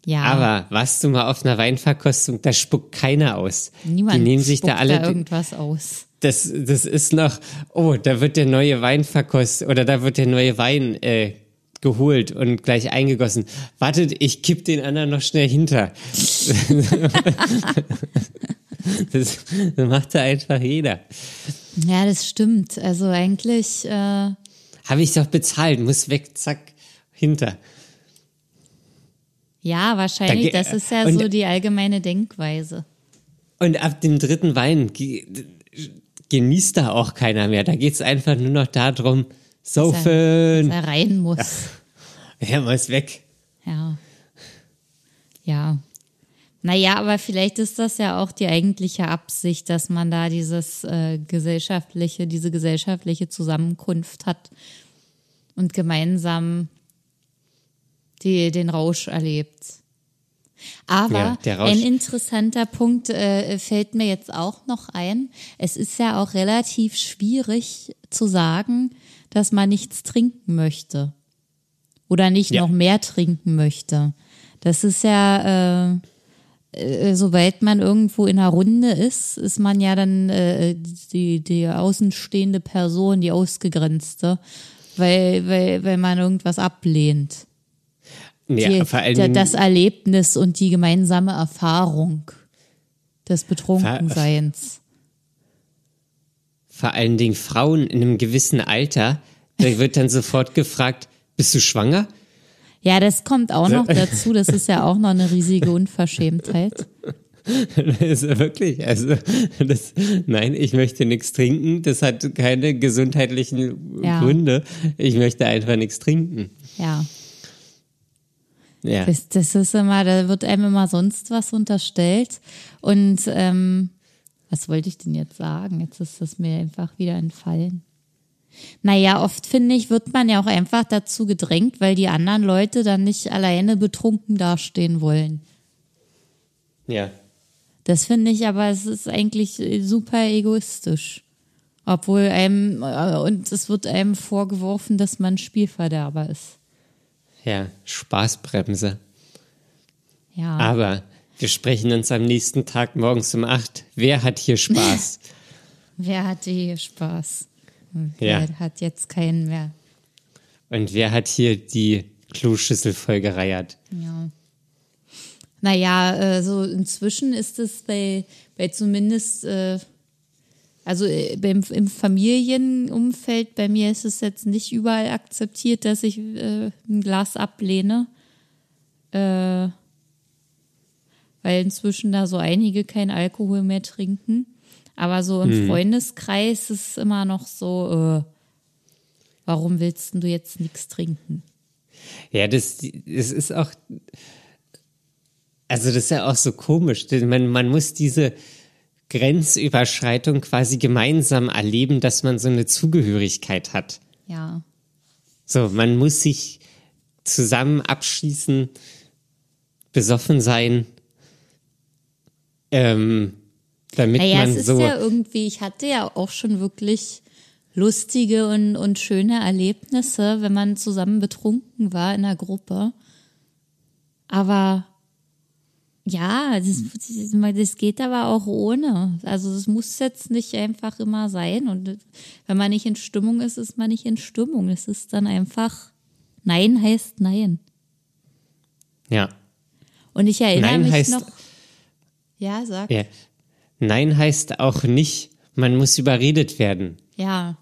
Ja. Aber was du mal auf einer Weinverkostung, da spuckt keiner aus. Niemand Die nehmen sich da alle da irgendwas aus. Das, das ist noch, oh, da wird der neue Wein verkostet oder da wird der neue Wein äh, geholt und gleich eingegossen. Wartet, ich kipp den anderen noch schnell hinter. das, das macht ja einfach jeder. Ja, das stimmt. Also eigentlich. Äh Habe ich doch bezahlt, muss weg, zack, hinter. Ja, wahrscheinlich. Da, das ist ja so die allgemeine Denkweise. Und ab dem dritten Wein genießt da auch keiner mehr. Da geht es einfach nur noch darum, Saufen. Dass er, dass er rein muss. Ja, er muss weg. Ja. Ja. Naja, aber vielleicht ist das ja auch die eigentliche Absicht, dass man da dieses äh, gesellschaftliche, diese gesellschaftliche Zusammenkunft hat und gemeinsam die, den Rausch erlebt. Aber ja, ein interessanter Punkt äh, fällt mir jetzt auch noch ein. Es ist ja auch relativ schwierig zu sagen, dass man nichts trinken möchte oder nicht ja. noch mehr trinken möchte. Das ist ja äh, äh, sobald man irgendwo in einer Runde ist, ist man ja dann äh, die, die außenstehende Person, die ausgegrenzte, weil, weil, weil man irgendwas ablehnt. Ja, die, vor allem, das Erlebnis und die gemeinsame Erfahrung des Betrunkenseins. Vor allen Dingen Frauen in einem gewissen Alter, da wird dann sofort gefragt, bist du schwanger? Ja, das kommt auch noch dazu. Das ist ja auch noch eine riesige Unverschämtheit. Das ist wirklich, also das, nein, ich möchte nichts trinken. Das hat keine gesundheitlichen ja. Gründe. Ich möchte einfach nichts trinken. Ja. Ja. Das, das ist immer, da wird einem immer sonst was unterstellt. Und ähm, was wollte ich denn jetzt sagen? Jetzt ist das mir einfach wieder entfallen. Naja, oft finde ich, wird man ja auch einfach dazu gedrängt, weil die anderen Leute dann nicht alleine betrunken dastehen wollen. Ja. Das finde ich aber, es ist eigentlich super egoistisch. Obwohl einem, äh, und es wird einem vorgeworfen, dass man Spielverderber ist. Ja, Spaßbremse. Ja. Aber wir sprechen uns am nächsten Tag morgens um acht. Wer hat hier Spaß? Wer hatte hier Spaß? Wer ja. hat jetzt keinen mehr? Und wer hat hier die Kloschüssel vollgereiert? Ja. Naja, äh, so inzwischen ist es bei, bei zumindest, äh, also äh, im Familienumfeld, bei mir ist es jetzt nicht überall akzeptiert, dass ich äh, ein Glas ablehne. Äh, weil inzwischen da so einige kein Alkohol mehr trinken. Aber so im hm. Freundeskreis ist es immer noch so, äh, warum willst du jetzt nichts trinken? Ja, das, das ist auch, also das ist ja auch so komisch. Man, man muss diese Grenzüberschreitung quasi gemeinsam erleben, dass man so eine Zugehörigkeit hat. Ja. So, man muss sich zusammen abschließen, besoffen sein, ähm, damit naja, man es ist so ja irgendwie, ich hatte ja auch schon wirklich lustige und, und schöne Erlebnisse, wenn man zusammen betrunken war in der Gruppe. Aber ja, das, das geht aber auch ohne. Also es muss jetzt nicht einfach immer sein. Und wenn man nicht in Stimmung ist, ist man nicht in Stimmung. Es ist dann einfach, Nein heißt Nein. Ja. Und ich erinnere Nein mich heißt, noch. Ja, sag. Ja. Nein heißt auch nicht, man muss überredet werden. Ja.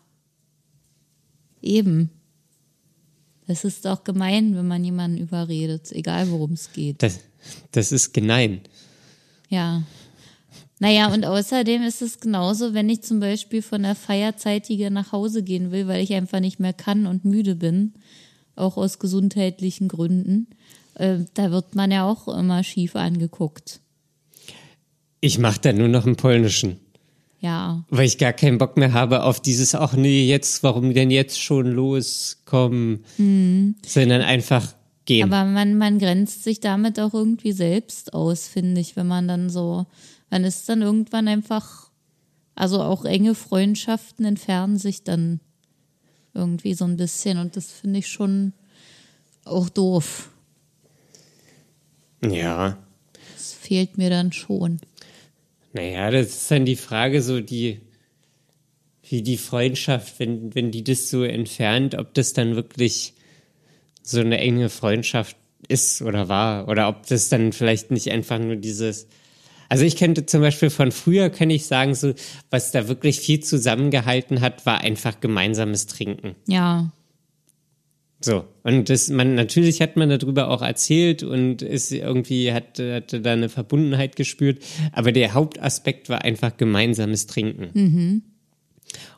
Eben. Es ist auch gemein, wenn man jemanden überredet, egal worum es geht. Das, das ist gemein. Ja. Naja, und außerdem ist es genauso, wenn ich zum Beispiel von der Feierzeitige nach Hause gehen will, weil ich einfach nicht mehr kann und müde bin, auch aus gesundheitlichen Gründen, äh, da wird man ja auch immer schief angeguckt. Ich mache dann nur noch einen polnischen. Ja. Weil ich gar keinen Bock mehr habe auf dieses, ach nee, jetzt, warum denn jetzt schon loskommen? Mhm. Sondern einfach gehen. Aber man, man grenzt sich damit auch irgendwie selbst aus, finde ich, wenn man dann so, man ist dann irgendwann einfach, also auch enge Freundschaften entfernen sich dann irgendwie so ein bisschen und das finde ich schon auch doof. Ja. Das fehlt mir dann schon. Naja, das ist dann die Frage, so die, wie die Freundschaft, wenn, wenn die das so entfernt, ob das dann wirklich so eine enge Freundschaft ist oder war. Oder ob das dann vielleicht nicht einfach nur dieses. Also ich könnte zum Beispiel von früher, kann ich sagen, so, was da wirklich viel zusammengehalten hat, war einfach gemeinsames Trinken. Ja. So, und das, man, natürlich hat man darüber auch erzählt und ist irgendwie, hat, hatte da eine Verbundenheit gespürt, aber der Hauptaspekt war einfach gemeinsames Trinken. Mhm.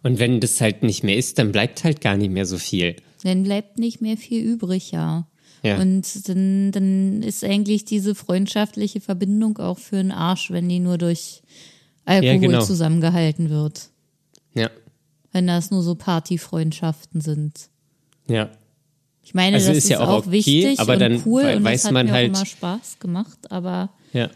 Und wenn das halt nicht mehr ist, dann bleibt halt gar nicht mehr so viel. Dann bleibt nicht mehr viel übrig, ja. Ja. Und dann, dann ist eigentlich diese freundschaftliche Verbindung auch für einen Arsch, wenn die nur durch Alkohol Ja, genau. zusammengehalten wird. Ja, Wenn das nur so Partyfreundschaften sind. ja. Ich meine, Also das ist ja auch okay, wichtig aber und dann cool und weiß das hat man mir halt- auch immer Spaß gemacht, aber Ja,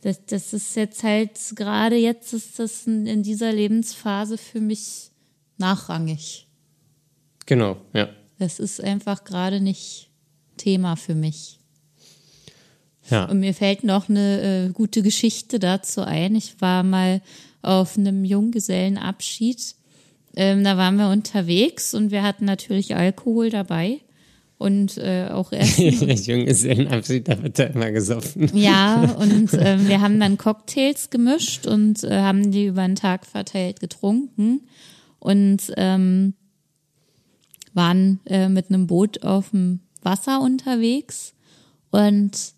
das, das ist jetzt halt, gerade jetzt ist das in, in dieser Lebensphase für mich nachrangig. genau, ja. Das ist einfach gerade nicht Thema für mich. Ja, Und mir fällt noch eine äh, gute Geschichte dazu ein. Ich war mal auf einem Junggesellenabschied. Ähm, da waren wir unterwegs und wir hatten natürlich Alkohol dabei und äh, auch Essen. Junggesellenabschied, da wird da immer gesoffen. ja, und ähm, wir haben dann Cocktails gemischt und äh, haben die über den Tag verteilt getrunken und ähm, waren äh, mit einem Boot auf dem Wasser unterwegs und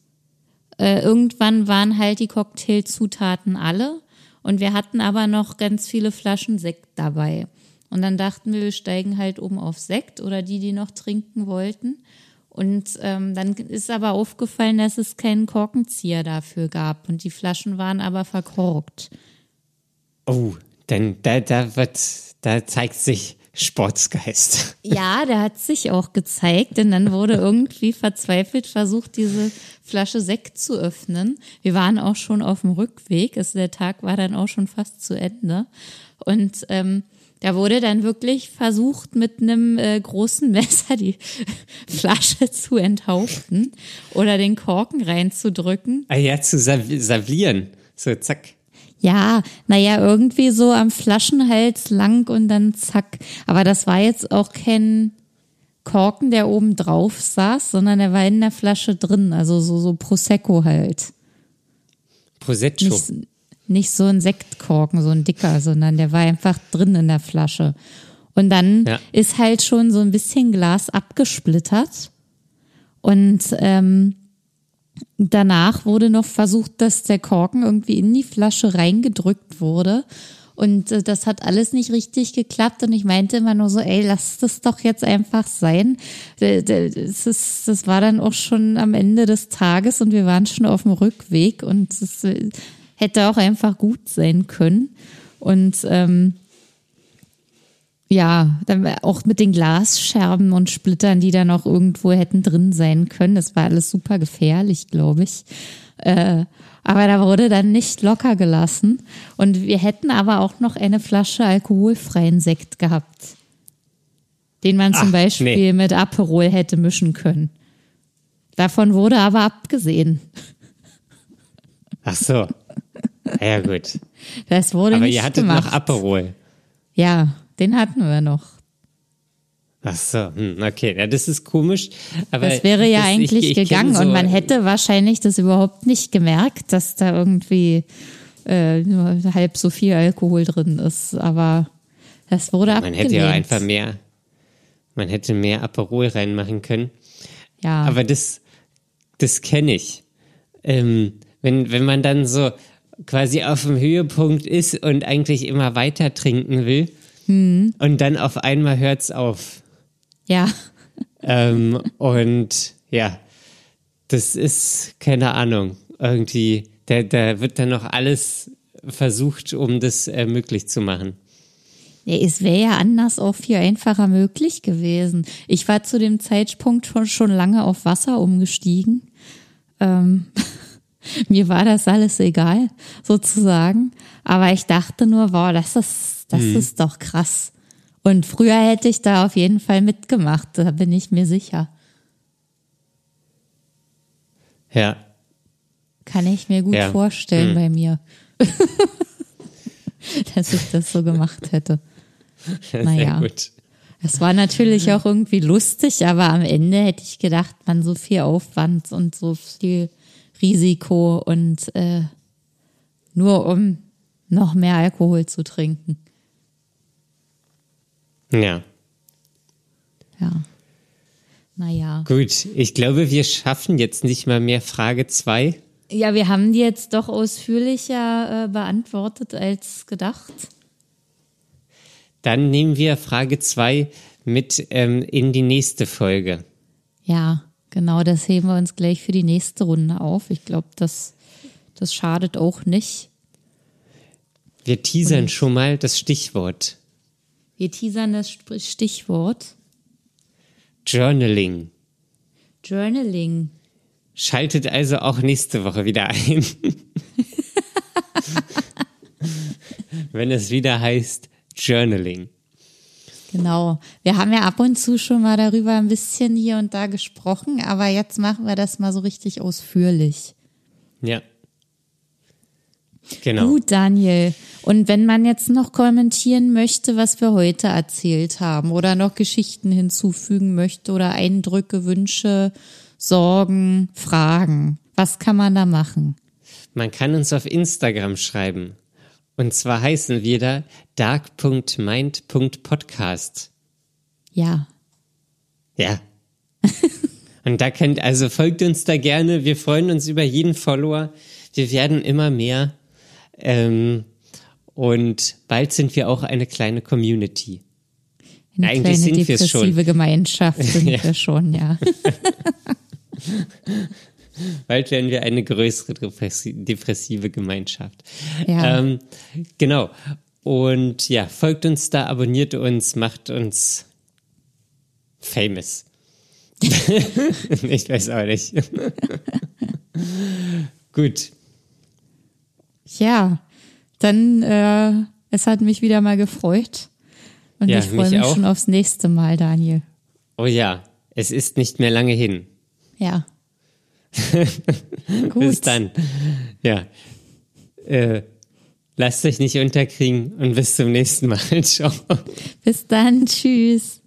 äh, irgendwann waren halt die Cocktailzutaten alle und wir hatten aber noch ganz viele Flaschen Sekt dabei. Und dann dachten wir, wir steigen halt um auf Sekt oder die, die noch trinken wollten. Und ähm, dann ist aber aufgefallen, dass es keinen Korkenzieher dafür gab und die Flaschen waren aber verkorkt. Oh, denn da, da wird, da zeigt sich Sportsgeist. Ja, der hat sich auch gezeigt, denn dann wurde irgendwie verzweifelt versucht, diese Flasche Sekt zu öffnen. Wir waren auch schon auf dem Rückweg, also der Tag war dann auch schon fast zu Ende. Und ähm, da wurde dann wirklich versucht, mit einem äh, großen Messer die Flasche zu enthaupten oder den Korken reinzudrücken. Ah ja, zu sav- savieren. So, zack. Ja, naja, irgendwie so am Flaschenhals lang und dann zack. Aber das war jetzt auch kein Korken, der oben drauf saß, sondern der war in der Flasche drin, also so, so Prosecco halt. Prosecco. Nicht, nicht so ein Sektkorken, so ein dicker, sondern der war einfach drin in der Flasche. Und dann Ja. ist halt schon so ein bisschen Glas abgesplittert. Und ähm, danach wurde noch versucht, dass der Korken irgendwie in die Flasche reingedrückt wurde. Und äh, das hat alles nicht richtig geklappt. Und ich meinte immer nur so, ey, lass das doch jetzt einfach sein. D- Das, ist, das war dann auch schon am Ende des Tages und wir waren schon auf dem Rückweg und es äh, hätte auch einfach gut sein können. Und ähm, ja, dann auch mit den Glasscherben und Splittern, die dann auch irgendwo hätten drin sein können. Das war alles super gefährlich, glaube ich. Äh, aber da wurde dann nicht locker gelassen. Und wir hätten aber auch noch eine Flasche alkoholfreien Sekt gehabt. Den man zum Ach, Beispiel nee. mit Aperol hätte mischen können. Davon wurde aber abgesehen. Ach so. Ja, gut. Das wurde Aber nicht ihr hattet gemacht. noch Aperol. Ja, den hatten wir noch. Ach so, hm, okay. Ja, das ist komisch. Aber Das wäre ja das- ich- eigentlich ich kenn gegangen so, und man hätte wahrscheinlich das überhaupt nicht gemerkt, dass da irgendwie äh, nur halb so viel Alkohol drin ist. Aber das wurde Man abgelehnt. hätte ja einfach mehr, man hätte mehr Aperol reinmachen können. Ja, Aber das, das kenne ich. Ähm, wenn, wenn man dann so quasi auf dem Höhepunkt ist und eigentlich immer weiter trinken will Hm. und dann auf einmal hört's auf. ja, Ähm, und ja, das ist keine Ahnung. Irgendwie, da, da wird dann noch alles versucht, um das äh, möglich zu machen. Ja, es wäre ja anders auch viel einfacher möglich gewesen. Ich war zu dem Zeitpunkt schon, schon lange auf Wasser umgestiegen. Ähm, mir war das alles egal, sozusagen. Aber ich dachte nur, wow, das ist, das ist doch krass. Und früher hätte ich da auf jeden Fall mitgemacht, da bin ich mir sicher. Ja, Kann ich mir gut Ja. vorstellen bei mir. dass ich das so gemacht hätte. Naja. sehr gut. Es war natürlich auch irgendwie lustig, aber am Ende hätte ich gedacht, man so viel Aufwand und so viel Risiko und äh, nur um noch mehr Alkohol zu trinken. Ja. Ja. Naja. Gut, ich glaube, wir schaffen jetzt nicht mal mehr Frage 2. Ja, wir haben die jetzt doch ausführlicher äh, beantwortet als gedacht. Dann nehmen wir Frage 2 mit ähm, in die nächste Folge. Ja, Genau, das heben wir uns gleich für die nächste Runde auf. Ich glaube, das, das schadet auch nicht. Wir teasern Und schon mal das Stichwort. Wir teasern das Stichwort. Journaling. Journaling. Schaltet also auch nächste Woche wieder ein. Wenn es wieder heißt Journaling. Genau. Wir haben ja ab und zu schon mal darüber ein bisschen hier und da gesprochen, aber jetzt machen wir das mal so richtig ausführlich. Ja. Genau. Gut, Daniel. Und wenn man jetzt noch kommentieren möchte, was wir heute erzählt haben oder noch Geschichten hinzufügen möchte oder Eindrücke, Wünsche, Sorgen, Fragen, was kann man da machen? Man kann uns auf Instagram schreiben. Und zwar heißen wir da dark.mind.podcast. Ja. Ja. Und da könnt, also folgt uns da gerne. Wir freuen uns über jeden Follower. Wir werden immer mehr. Ähm, und bald sind wir auch eine kleine Community. Eine Eigentlich kleine sind depressive Gemeinschaft sind ja. wir schon, ja. Bald werden wir eine größere depressive Gemeinschaft. Ja. Ähm, genau. Und ja, folgt uns da, abonniert uns, macht uns famous. ich weiß auch nicht. Gut. Ja, dann, äh, es hat mich wieder mal gefreut. Und ja, ich freue mich, mich schon aufs nächste Mal, Daniel. Oh ja, es ist nicht mehr lange hin. Ja. bis dann. Ja. Äh, lasst euch nicht unterkriegen und bis zum nächsten Mal. Ciao. Bis dann. Tschüss.